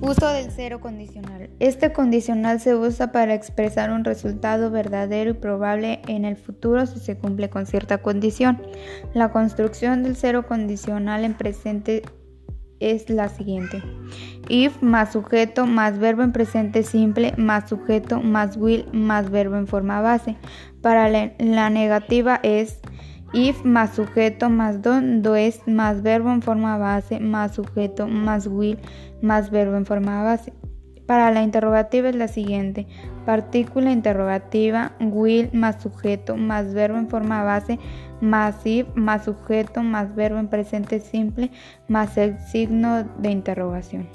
Uso del cero condicional. Este condicional se usa para expresar un resultado verdadero y probable en el futuro si se cumple con cierta condición. La construcción del cero condicional en presente es la siguiente. If más sujeto más verbo en presente simple más sujeto más will más verbo en forma base. Para la negativa es if más sujeto más don, do es más verbo en forma base más sujeto más will más verbo en forma base. Para la interrogativa es la siguiente. Partícula interrogativa, will más sujeto más verbo en forma base más if más sujeto más verbo en presente simple más el signo de interrogación.